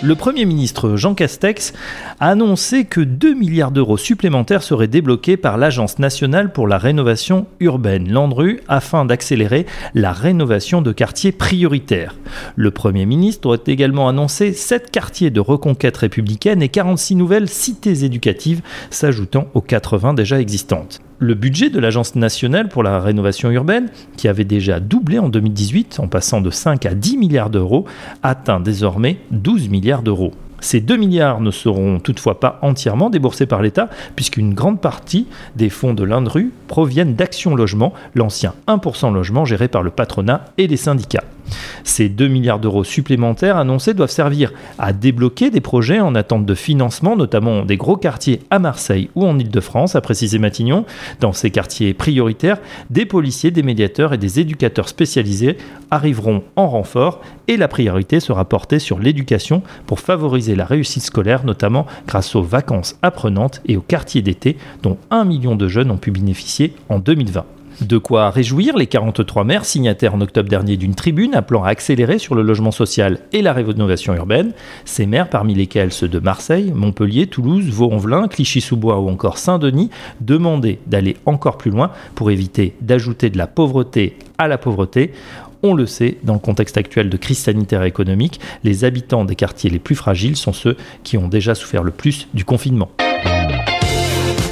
Le Premier ministre Jean Castex a annoncé que 2 milliards d'euros supplémentaires seraient débloqués par l'Agence nationale pour la rénovation urbaine, l'ANDRU, afin d'accélérer la rénovation de quartiers prioritaires. Le Premier ministre a également annoncé 7 quartiers de reconquête républicaine et 46 nouvelles cités éducatives s'ajoutant aux 80 déjà existantes. Le budget de l'Agence nationale pour la rénovation urbaine, qui avait déjà doublé en 2018 en passant de 5 à 10 milliards d'euros, atteint désormais 12 milliards Ces 2 milliards ne seront toutefois pas entièrement déboursés par l'État, puisqu'une grande partie des fonds de l'Indru proviennent d'Action Logement, l'ancien 1% logement géré par le patronat et les syndicats. Ces 2 milliards d'euros supplémentaires annoncés doivent servir à débloquer des projets en attente de financement, notamment des gros quartiers à Marseille ou en Ile-de-France, a précisé Matignon. Dans ces quartiers prioritaires, des policiers, des médiateurs et des éducateurs spécialisés arriveront en renfort et la priorité sera portée sur l'éducation pour favoriser la réussite scolaire, notamment grâce aux vacances apprenantes et aux quartiers d'été dont un million de jeunes ont pu bénéficier en 2020. De quoi réjouir les 43 maires signataires en octobre dernier d'une tribune appelant à accélérer sur le logement social et la rénovation urbaine. Ces maires, parmi lesquels ceux de Marseille, Montpellier, Toulouse, Vaux-en-Velin, Clichy-sous-Bois ou encore Saint-Denis, demandaient d'aller encore plus loin pour éviter d'ajouter de la pauvreté à la pauvreté. On le sait, dans le contexte actuel de crise sanitaire et économique, les habitants des quartiers les plus fragiles sont ceux qui ont déjà souffert le plus du confinement.